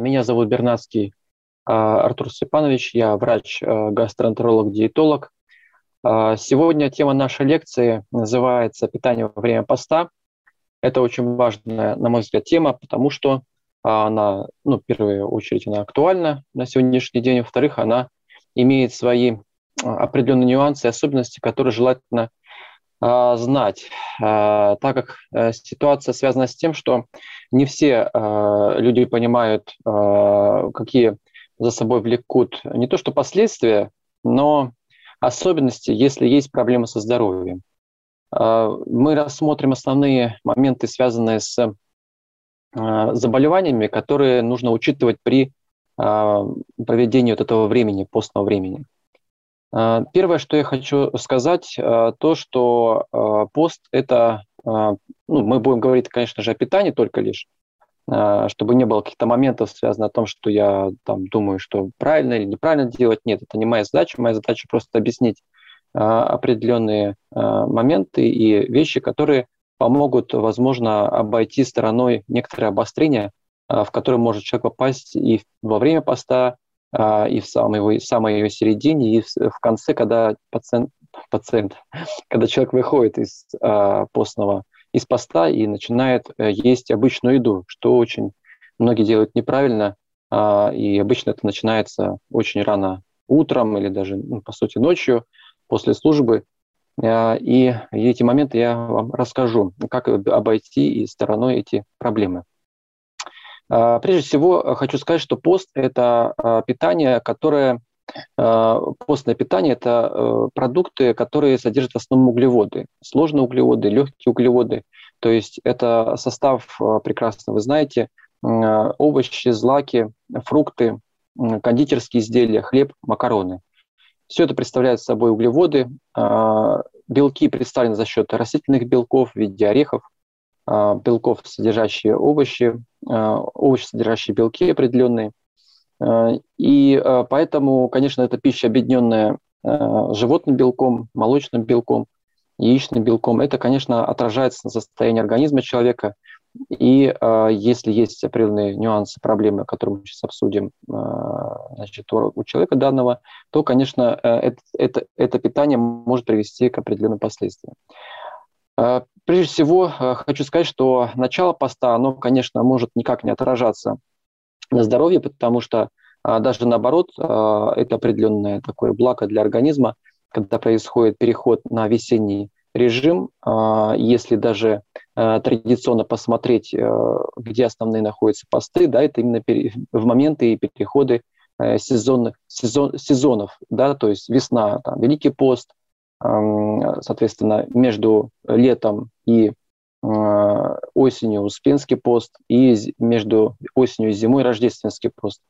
меня зовут Бернацкий а, Артур Степанович, я врач-гастроэнтеролог-диетолог. А, сегодня тема нашей лекции называется «Питание во время поста». Это очень важная, на мой взгляд, тема, потому что она, ну, в первую очередь, она актуальна на сегодняшний день, во-вторых, она имеет свои определенные нюансы и особенности, которые желательно а, знать, а, так как э, ситуация связана с тем, что не все а, люди понимают, какие за собой влекут не то что последствия, но особенности, если есть проблемы со здоровьем. Мы рассмотрим основные моменты, связанные с заболеваниями, которые нужно учитывать при проведении вот этого времени, постного времени. А, первое, что я хочу сказать, а, то, что а, пост – это, ну, мы будем говорить, конечно же, о питании только лишь, чтобы не было каких-то моментов, связанных о том, что я там думаю, что правильно или неправильно делать. Нет, это не моя задача. Моя задача просто объяснить определенные моменты и вещи, которые помогут, возможно, обойти стороной некоторые обострения, в которые может человек попасть и во время поста, и в самой, в самой ее середине, и в, конце, когда пациент, пациент, когда человек выходит из а, постного, из поста и начинает а, есть обычную еду, что очень многие делают неправильно, а, и обычно это начинается очень рано утром или даже, ну, по сути, ночью после службы. А, и эти моменты я вам расскажу, как обойти и стороной эти проблемы. А, прежде всего, э, хочу сказать, что пост – это а, питание, которое а, Постное питание – это э, продукты, которые содержат в основном углеводы, сложные углеводы, легкие углеводы. То есть это состав прекрасно, вы знаете, овощи, злаки, фрукты, кондитерские изделия, хлеб, макароны. Все это представляет собой углеводы. Белки представлены за счет растительных белков в виде орехов, белков, содержащие овощи, а, овощи, содержащие белки определенные. А, и поэтому, конечно, эта пища, объединенная животным белком, молочным белком, яичным белком, это, конечно, отражается на состоянии организма человека. И если есть определенные нюансы, проблемы, которые мы сейчас обсудим значит, у человека данного, то, конечно, э, это, это, это питание может привести к определенным последствиям. Прежде всего, э, хочу сказать, что начало поста, оно, конечно, может никак не отражаться на здоровье, потому что а, даже наоборот, а, это определенное такое благо для организма, когда происходит переход на весенний режим, а, если даже традиционно посмотреть, где основные находятся посты, да, это именно в моменты и переходы э, сезонных, сезон, сезонов, да, то есть весна, там, Великий пост, соответственно, между летом и а, осенью Успенский пост и между осенью и зимой Рождественский пост.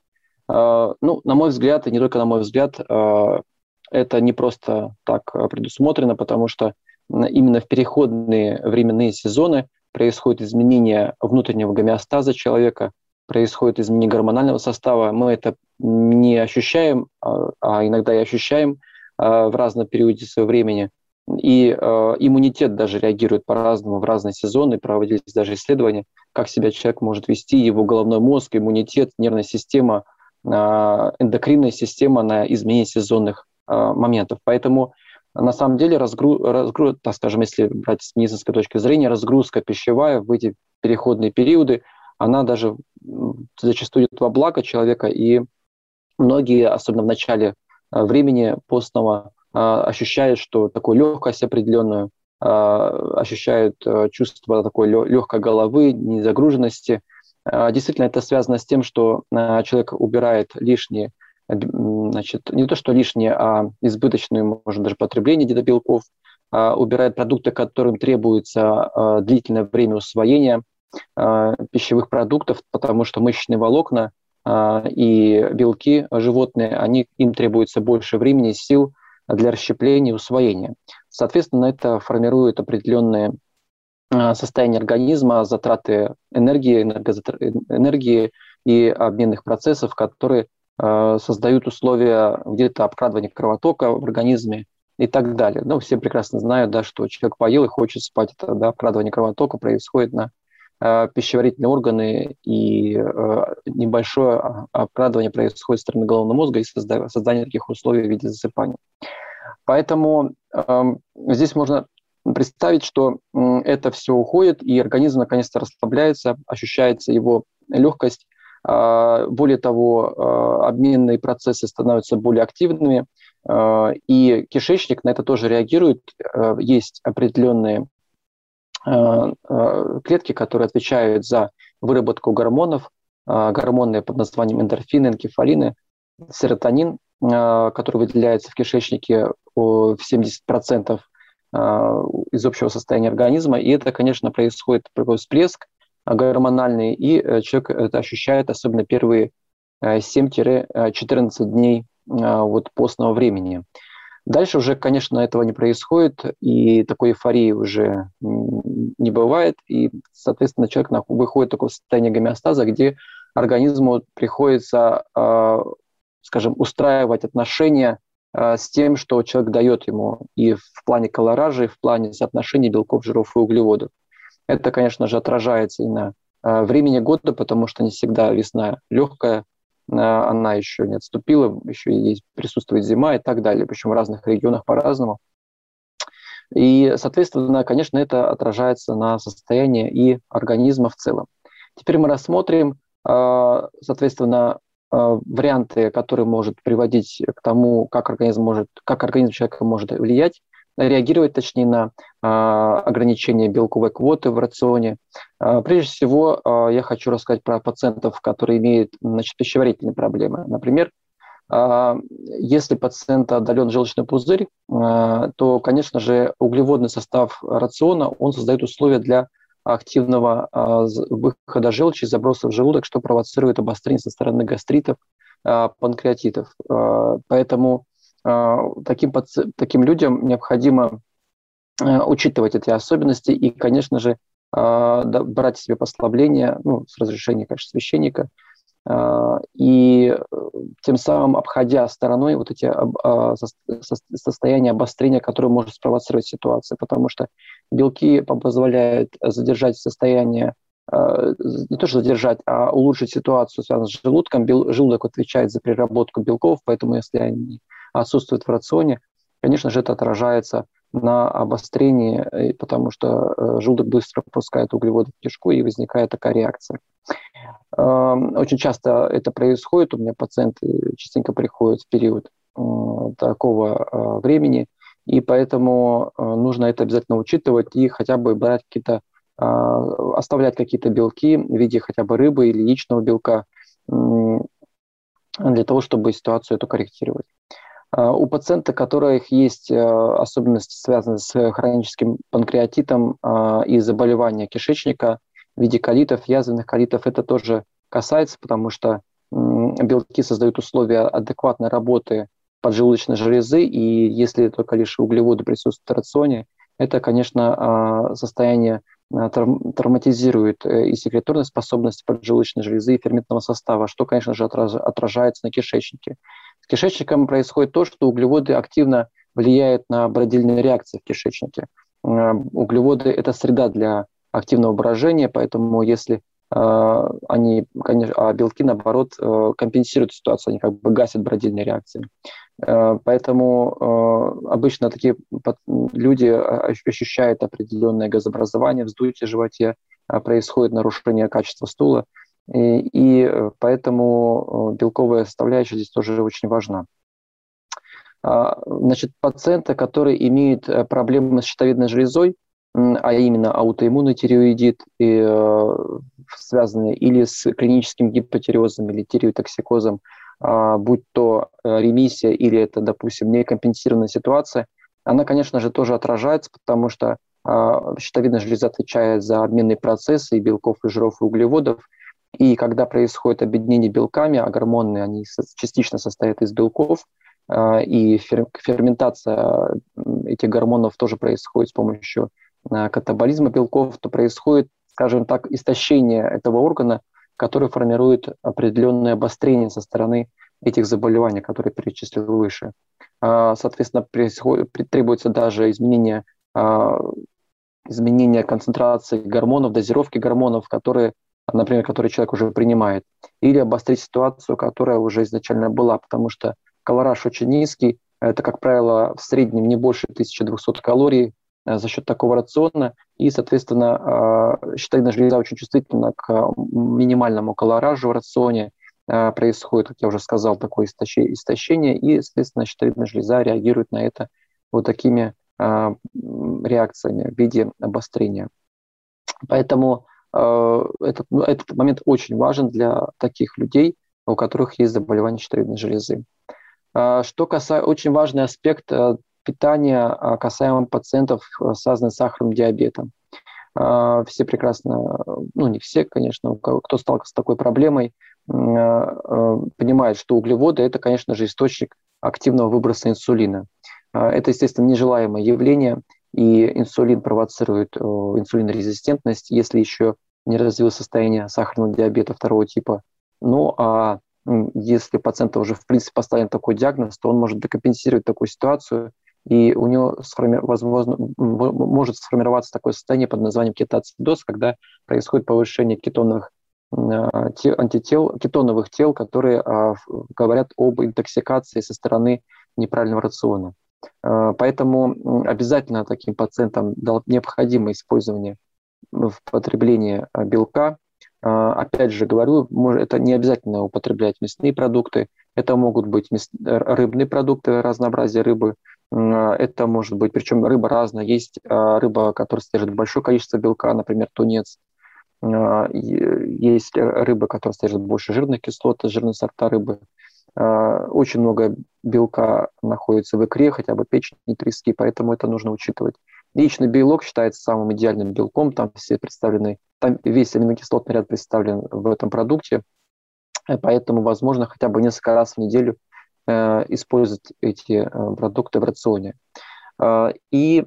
А, ну, на мой взгляд, и не только на мой взгляд, а, это не просто так предусмотрено, потому что именно в переходные временные сезоны происходит изменение внутреннего гомеостаза человека, происходит изменение гормонального состава. Мы это не ощущаем, а иногда и ощущаем, Э, в разном периоде своего времени. И э, иммунитет даже реагирует по-разному в разные сезоны, проводились даже исследования, как себя человек может вести, его головной мозг, иммунитет, нервная система, э, эндокринная система на изменение сезонных э, моментов. Поэтому на самом деле разгруз, разгруз, так скажем, если брать с медицинской точки зрения, разгрузка пищевая в эти переходные периоды, она даже зачастую идет во благо человека, и многие, особенно в начале Э, времени постного э, ощущает, что такую легкость определенную, э, ощущают чувство такой легкой головы, незагруженности. Действительно, это связано с тем, что человек убирает лишние значит, не то что лишнее, а избыточное, может, даже потребление где-то белков, а, убирает продукты, которым требуется а, длительное время усвоения а, пищевых продуктов, потому что мышечные волокна и белки животные, они, им требуется больше времени и сил для расщепления и усвоения. Соответственно, это формирует определенные состояние организма, затраты энергии, энергии и обменных процессов, которые создают условия где-то обкрадывания кровотока в организме, и так далее. Ну, все прекрасно знают, да, что человек поел и хочет спать. Это да, вкрадывание кровотока происходит на э, пищеварительные органы, и э, небольшое обкрадывание происходит со стороны головного мозга и создание, таких условий в виде засыпания. Поэтому здесь можно представить, что это все уходит, и организм наконец-то расслабляется, ощущается его легкость. Э, более того, обменные процессы становятся более активными – и кишечник на это тоже реагирует. Есть определенные клетки, которые отвечают за выработку гормонов, гормоны под названием эндорфины, энкефалины, серотонин, который выделяется в кишечнике в 70% из общего состояния организма. И это, конечно, происходит такой всплеск гормональный, и человек это ощущает, особенно первые 7-14 дней вот постного времени. Дальше уже, конечно, этого не происходит, и такой эйфории уже не бывает, и, соответственно, человек выходит в такое состояние гомеостаза, где организму приходится, а, скажем, устраивать отношения а, с тем, что человек дает ему и в плане колоража, и в плане соотношения белков, жиров и углеводов. Это, конечно же, отражается и на времени года, потому что не всегда весна легкая, она еще не отступила, еще есть, присутствует зима и так далее, причем в разных регионах по-разному. И, соответственно, конечно, это отражается на состоянии и организма в целом. Теперь мы рассмотрим, а, соответственно, а, варианты, которые может приводить к тому, как организм может, как организм человека может влиять реагировать, точнее, на а, ограничение белковой квоты в рационе. А, прежде всего, а, я хочу рассказать про пациентов, которые имеют значит, пищеварительные проблемы. Например, если пациент отдален желчный пузырь, то, конечно же, углеводный состав рациона, он создает условия для активного выхода желчи, заброса в желудок, что провоцирует обострение со стороны гастритов, панкреатитов. Поэтому таким, таким людям необходимо э, учитывать эти особенности и, конечно же, а, брать себе послабление ну, с разрешения, конечно, священника, а, и э, тем самым обходя стороной вот эти состояния обострения, которые может спровоцировать ситуация, потому что белки позволяют задержать состояние не то что задержать, а улучшить ситуацию, связанную с желудком. Желудок отвечает за переработку белков, поэтому если они отсутствует в рационе, конечно же, это отражается на обострении, потому что э, желудок быстро пропускает углеводы в кишку, и возникает такая реакция. Эм, очень часто это происходит, у меня пациенты частенько приходят в период э, такого э, времени, и поэтому нужно это обязательно учитывать и хотя бы брать какие-то, оставлять какие-то белки в виде хотя бы рыбы или яичного белка для того, чтобы ситуацию эту корректировать. А, у пациента, у которых есть э, особенности, связанные с хроническим панкреатитом а, и заболевания кишечника в виде колитов, язвенных колитов, это тоже касается, потому что белки создают условия адекватной работы поджелудочной железы, и если только лишь углеводы присутствуют в рационе, это, конечно, а, состояние травматизирует э, и секреторные способности поджелудочной железы и ферментного состава, что, конечно же, отражается на кишечнике кишечником происходит то, что углеводы активно влияют на бродильные реакции в кишечнике. Э, углеводы – это среда для активного брожения, поэтому если э, они, конечно, а белки, наоборот, э, компенсируют ситуацию, они как бы гасят бродильные реакции. Поэтому обычно такие люди ощущают определенное газообразование, вздутие в животе, происходит нарушение качества стула, и, и э, поэтому э, белковая составляющая здесь тоже очень важна. А, значит, пациенты, которые имеют э, проблемы с щитовидной железой, а именно аутоиммунный тиреоидит, и, связанные или с клиническим гипотериозом или тиреотоксикозом, будь то ремиссия или это, допустим, некомпенсированная ситуация, она, конечно же, тоже отражается, потому что щитовидная железа отвечает за обменные процессы и белков, и жиров, и углеводов. И когда происходит объединение белками, а гормоны, они частично состоят из белков, и ферментация этих гормонов тоже происходит с помощью катаболизма белков, то происходит, скажем так, истощение этого органа, который формирует определенное обострение со стороны этих заболеваний, которые перечислил выше. Соответственно, происходит, требуется даже изменение изменения концентрации гормонов, дозировки гормонов, которые, например, которые человек уже принимает, или обострить ситуацию, которая уже изначально была, потому что колораж очень низкий, это, как правило, в среднем не больше 1200 калорий э, за счет такого рациона, и, соответственно, щитовидная железа очень чувствительна к минимальному колоражу в рационе, э, происходит, как я уже сказал, такое истощение, и, соответственно, щитовидная железа реагирует на это вот такими а, реакциями в виде обострения. Поэтому а, этот, ну, этот момент очень важен для таких людей, у которых есть заболевание щитовидной железы. А, что касается, очень важный аспект э, питания касаемо пациентов, э, с сахарным диабетом. Все прекрасно, ну не все, конечно, кто сталкивается с такой проблемой, э, понимает, что углеводы – это, конечно же, источник активного выброса инсулина. А, это, естественно, нежелаемое явление, и инсулин провоцирует инсулинорезистентность, если еще не развилось состояние сахарного диабета второго типа. Ну а если пациента уже в принципе поставлен такой диагноз, то он может декомпенсировать такую ситуацию, и у него возможно, может сформироваться такое состояние под названием кетоацидоз, когда происходит повышение кетоновых а, антител, кетоновых тел, которые а, говорят об интоксикации со стороны неправильного рациона. Э, поэтому обязательно таким пациентам необходимо использование в потреблении э, белка. Э, опять же говорю, это не обязательно употреблять мясные продукты, это могут быть рыбные продукты, разнообразие рыбы, это может быть, причем рыба разная. Есть рыба, которая содержит большое количество белка, например, тунец. Есть рыба, которая содержит больше жирных кислот, жирные сорта рыбы. А, очень много белка находится в икре, хотя бы печени, трески, поэтому это нужно учитывать. Яичный белок считается самым идеальным белком, там все представлены, там весь аминокислотный ряд представлен в этом продукте, э, поэтому возможно хотя бы несколько раз в неделю э, использовать эти э, продукты в рационе. Э, и,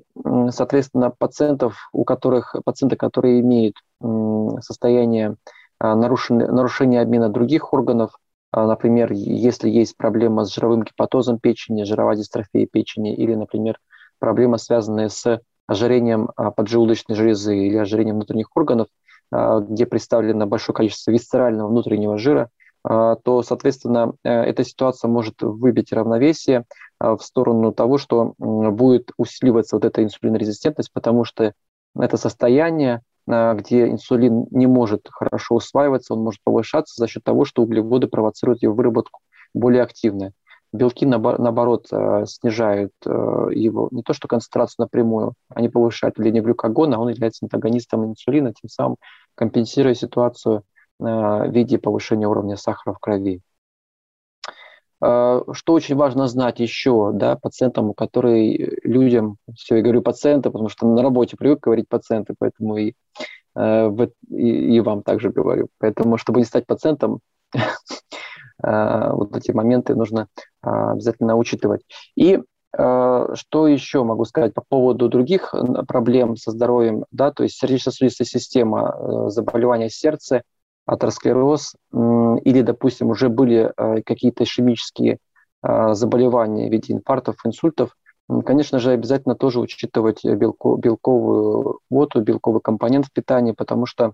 соответственно, пациентов, у которых, пациенты, которые имеют э, состояние э, нарушения, нарушения обмена других органов, например, если есть проблема с жировым гепатозом печени, жировая дистрофия печени или, например, проблема, связанная с ожирением а, поджелудочной железы или ожирением внутренних органов, а, где представлено большое количество висцерального внутреннего жира, то, соответственно, э, эта ситуация может выбить равновесие в сторону того, что будет усиливаться вот эта инсулинорезистентность, потому что это состояние а, где инсулин не может хорошо усваиваться, он может повышаться за счет того, что углеводы провоцируют его выработку более активно. Белки, наоборот, а, снижают а, его, не то что концентрацию напрямую, они повышают влияние глюкогона, он является антагонистом инсулина, тем самым компенсируя ситуацию в виде повышения уровня сахара в крови. Что очень важно знать еще да, пациентам, которые людям, все, я говорю пациенты, потому что на работе привык говорить пациенты, поэтому и, э, и, и вам также говорю. Поэтому, чтобы не стать пациентом, э, вот эти моменты нужно э, обязательно учитывать. И что еще могу сказать по поводу других проблем со здоровьем, да, то есть сердечно-сосудистая система, заболевания сердца, атеросклероз или, допустим, уже были э, какие-то ишемические э, заболевания в виде инфарктов, инсультов, конечно же, обязательно тоже учитывать белко, белковую воду, белковый компонент в питании, потому что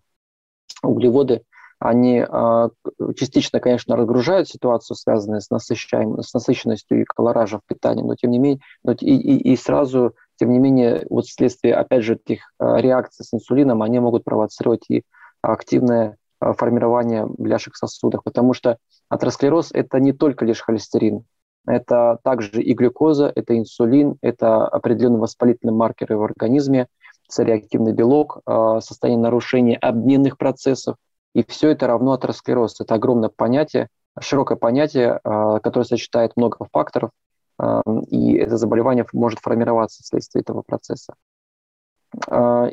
углеводы, они э, частично, конечно, разгружают ситуацию, связанную с, насыщаем, с насыщенностью и колоражем в питании, но тем не менее, но и, и, и сразу, тем не менее, вот вследствие, опять же, этих реакций с инсулином, они могут провоцировать и активное формирования бляшек в сосудах, потому что атеросклероз – это не только лишь холестерин, это также и глюкоза, это инсулин, это определенные воспалительные маркеры в организме, цереактивный белок, э, состояние нарушения обменных процессов, и все это равно атеросклероз. Это огромное понятие, широкое понятие, которое сочетает много факторов, и это заболевание может формироваться вследствие этого процесса.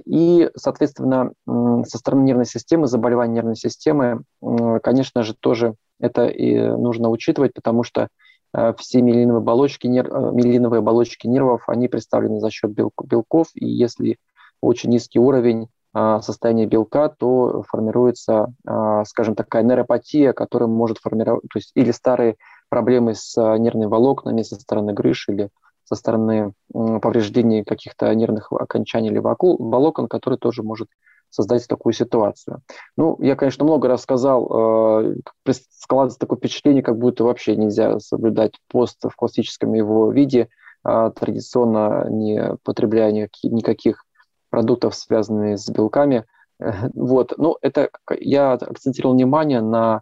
И, соответственно, со стороны нервной системы, заболевания нервной системы, конечно же, тоже это и нужно учитывать, потому что все миелиновые оболочки, нерв, миелиновые оболочки нервов, они представлены за счет белков, и если очень низкий уровень а, состояния белка, то формируется, а, скажем, такая нейропатия, которая может формировать, то есть или старые проблемы с а, нервными волокнами со стороны грыж или со стороны повреждений каких-то нервных окончаний или волокон, который тоже может создать такую ситуацию. Ну, я, конечно, много рассказал, складывается такое впечатление, как будто вообще нельзя соблюдать пост в классическом его виде, традиционно не потребляя никаких продуктов, связанных с белками. Вот, ну, это я акцентировал внимание на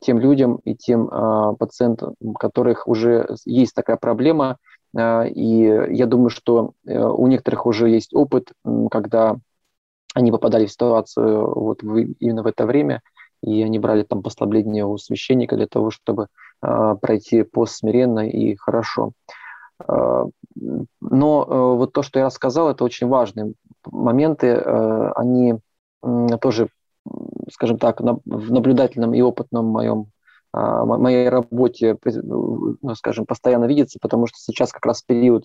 тем людям и тем э, пациентам, у которых уже есть такая проблема, э, и я думаю, что э, у некоторых уже есть опыт, когда они попадали в ситуацию вот именно в это время, и они брали там послабление у священника для того, чтобы э, пройти пост смиренно и хорошо. Э, но э, вот то, что я рассказал, это очень важные моменты. Э, они тоже, скажем так, в наблюдательном и опытном моем а, моей работе, ну, скажем, постоянно видится, потому что сейчас как раз период,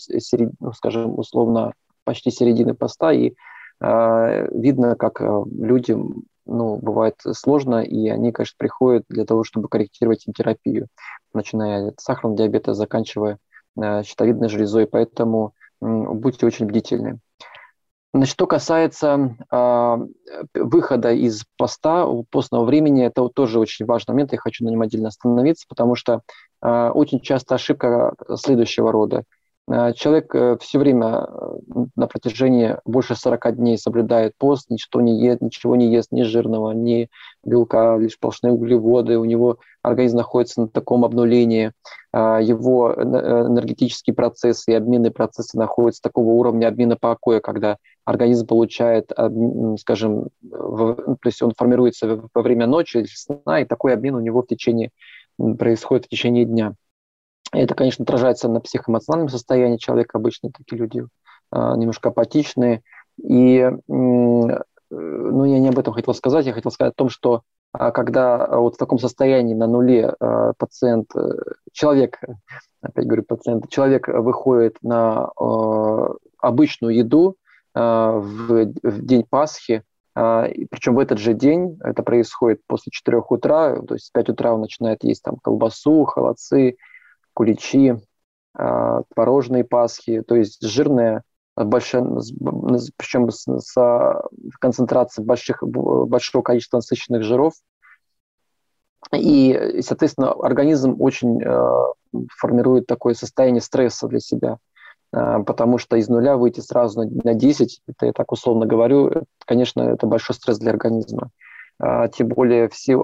ну, скажем, условно, почти середины поста, и видно, как людям ну, бывает сложно, и они, конечно, приходят для того, чтобы корректировать терапию, начиная от сахарного диабета, заканчивая Э, щитовидной железой, поэтому будьте очень бдительны. Значит, что касается э, выхода из поста, постного времени, это тоже очень важный момент, я хочу на нем отдельно остановиться, потому что э, очень часто ошибка следующего рода – человек э, все время э, на протяжении больше 40 дней соблюдает пост, ничего не ест, ничего не ест, ни жирного, ни белка, лишь сплошные углеводы. У него организм находится на таком обнулении. Его энергетические процессы и обменные процессы находятся такого уровня обмена покоя, когда организм получает, скажем, то есть он формируется во время ночи сна, и такой обмен у него в течение происходит в течение дня. Это, конечно, отражается на психоэмоциональном состоянии человека. Обычно такие люди э, немножко апатичные. И э, ну, я не об этом хотел сказать. Я хотел сказать о том, что э, когда вот в таком состоянии на нуле пациент, э, человек, опять говорю пациент, человек выходит на обычную еду в, день Пасхи, причем в этот же день, это происходит после 4 утра, то есть в 5 утра он начинает есть там колбасу, холодцы, куличи, а, творожные пасхи, то есть жирные, большая, причем с, с концентрацией больших, большого количества насыщенных жиров. И, соответственно, организм очень э, формирует такое состояние стресса для себя, э, потому что из нуля выйти сразу на, на 10, это я так условно говорю, конечно, это большой стресс для организма. Э, тем более все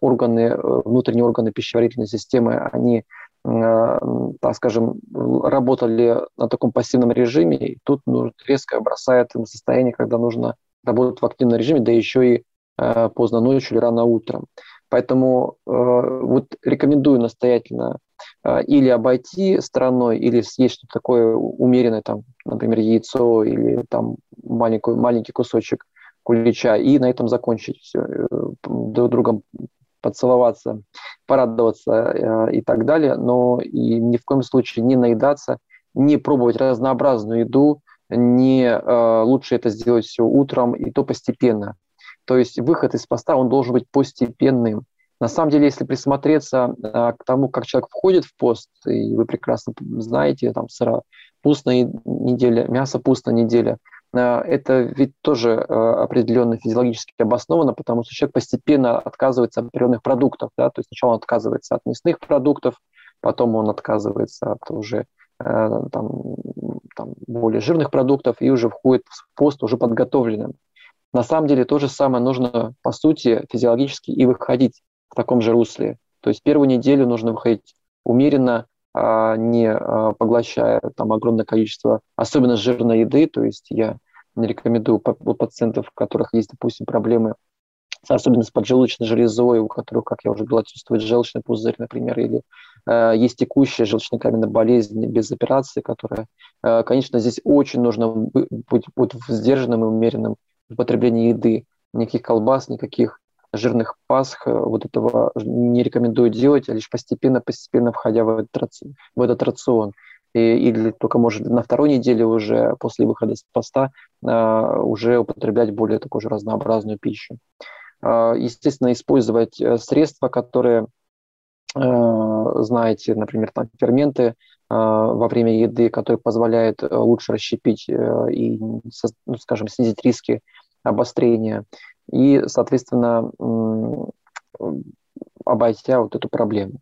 органы, внутренние органы пищеварительной системы, они Э, так скажем, работали на таком пассивном режиме, и тут ну, резко бросает им состояние, когда нужно работать в активном режиме, да еще и э, поздно ночью или рано утром. Поэтому э, вот рекомендую настоятельно э, или обойти стороной, или съесть что-то такое умеренное, там, например, яйцо или там маленький, маленький кусочек кулича, и на этом закончить все, э, друг другом поцеловаться, порадоваться э, и так далее, но и ни в коем случае не наедаться, не пробовать разнообразную еду, не э, лучше это сделать все утром и то постепенно. То есть выход из поста, он должен быть постепенным. На самом деле, если присмотреться э, к тому, как человек входит в пост, и вы прекрасно знаете, там сыра пустная неделя, мясо пустая неделя, это ведь тоже э, определенно физиологически обосновано, потому что человек постепенно отказывается от определенных продуктов. Да? То есть сначала он отказывается от мясных продуктов, потом он отказывается от уже э, там, там, более жирных продуктов и уже входит в пост уже подготовленным. На самом деле то же самое нужно, по сути, физиологически и выходить в таком же русле. То есть первую неделю нужно выходить умеренно, а, не а, поглощая там огромное количество, особенно жирной еды. То есть я не рекомендую у пациентов, у которых есть, допустим, проблемы особенно с поджелудочной железой, у которых, как я уже говорил, отсутствует желчный пузырь, например, или э, есть текущая желчно-каменная болезнь без операции, которая, э, конечно, здесь очень нужно быть, быть сдержанным и умеренным в потреблении еды. Никаких колбас, никаких жирных пасх, э, вот этого не рекомендую делать, а лишь постепенно-постепенно входя в этот, рацион, в этот рацион. И, или только, может, на второй неделе уже после выхода с поста э, уже употреблять более такую же разнообразную пищу. Э, естественно, использовать э, средства, которые, э, знаете, например, там ферменты во время еды, которые позволяют лучше расщепить и, ну, скажем, снизить риски обострения и, соответственно, обойти вот эту проблему.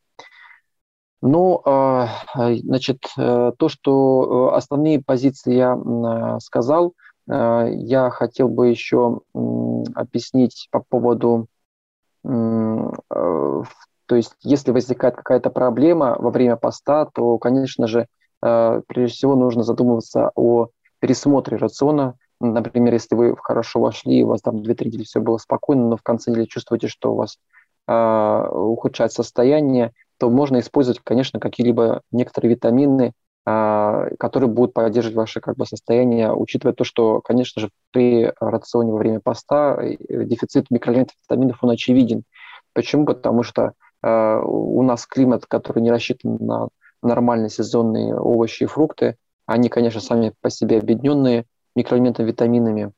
Ну, а, значит, э, то, что э, основные позиции я сказал, э, я хотел бы еще объяснить по поводу, то есть, если возникает какая-то проблема во время поста, то, конечно же, прежде всего нужно задумываться о пересмотре рациона, Например, если вы хорошо вошли, у вас там 2-3 недели все было спокойно, но в конце недели чувствуете, что у вас э, ухудшает состояние, то можно использовать, конечно, какие-либо некоторые витамины, э, которые будут поддерживать ваше как бы, состояние, учитывая то, что, конечно же, при рационе во время поста э, дефицит микроэлементов витаминов, он очевиден. Почему? Потому что э, у нас климат, который не рассчитан на нормальные сезонные овощи и фрукты, они, конечно, сами по себе объединенные, микроэлементами, витаминами.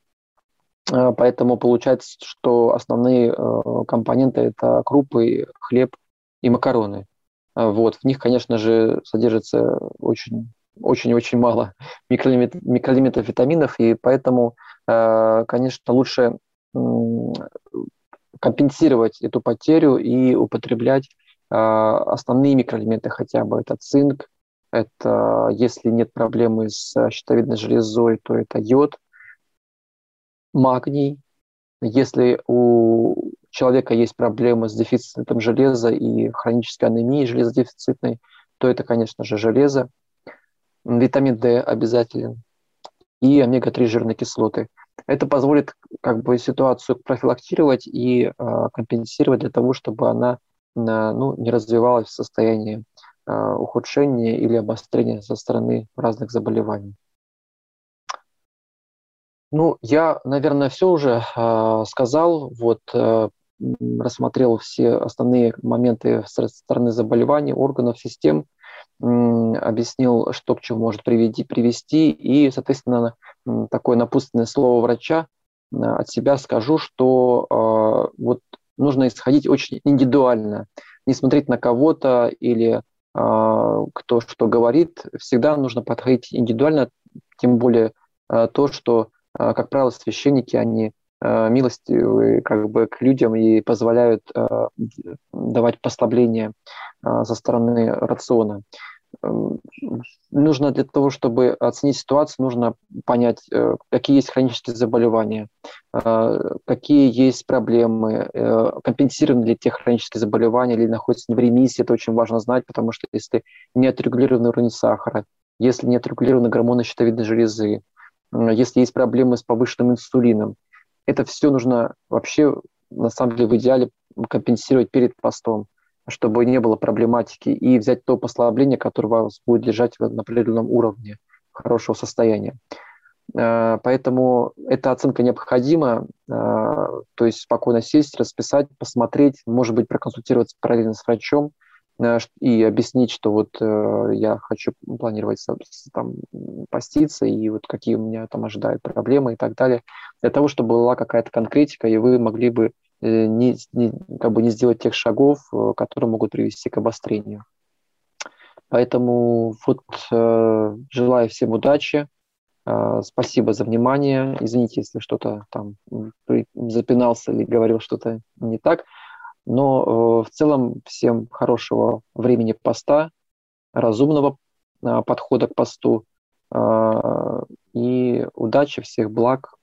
А, поэтому получается, что основные э, компоненты – это крупы, хлеб и макароны. А, вот. В них, конечно же, содержится очень очень-очень мало микроэлементов, микроэлементов, витаминов, и поэтому, э, конечно, лучше компенсировать эту потерю и употреблять э, основные микроэлементы хотя бы. Это цинк, это, если нет проблемы с щитовидной железой, то это йод, магний. Если у человека есть проблемы с дефицитом железа и хронической анемией железодефицитной, то это, конечно же, железо. Витамин D обязателен. И омега-3 жирные кислоты. Это позволит как бы ситуацию профилактировать и э, компенсировать для того, чтобы она э, ну, не развивалась в состоянии Э, ухудшения или обострения со стороны разных заболеваний. Ну, я, наверное, все уже э, сказал. Вот э, рассмотрел все основные моменты со стороны заболеваний, органов, систем, э, объяснил, что к чему может приведи, привести, и, соответственно, такое напутственное слово врача э, от себя скажу, что э, вот нужно исходить очень индивидуально, не смотреть на кого-то или кто что говорит, всегда нужно подходить индивидуально, тем более а, то, что, а, как правило, священники, они милостивы как бы к людям и позволяют давать послабления со стороны рациона нужно для того, чтобы оценить ситуацию, нужно понять, э, какие есть хронические заболевания, э, какие есть проблемы, э, компенсированы ли те хронические заболевания или находятся в ремиссии, это очень важно знать, потому что если нет регулированного уровня сахара, если нет регулированной гормона щитовидной железы, если есть проблемы с повышенным инсулином, это все нужно вообще, на самом деле, в идеале компенсировать перед постом чтобы не было проблематики, и взять то послабление, которое вас будет держать в определенном уровне хорошего состояния. Э, поэтому эта оценка необходима, э, то есть спокойно сесть, расписать, посмотреть, может быть, проконсультироваться параллельно с врачом э, и объяснить, что вот я хочу планировать там, поститься, и вот какие у меня там ожидают проблемы и так далее, для того, чтобы была какая-то конкретика, и вы могли бы не, не, как бы не сделать тех шагов, э, которые могут привести к обострению. Поэтому вот э, желаю всем удачи. Э, спасибо за внимание. Извините, если что-то там запинался или говорил что-то не так. Но э, в целом всем хорошего времени поста, разумного э, подхода к посту э, и удачи, всех благ.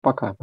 Пока.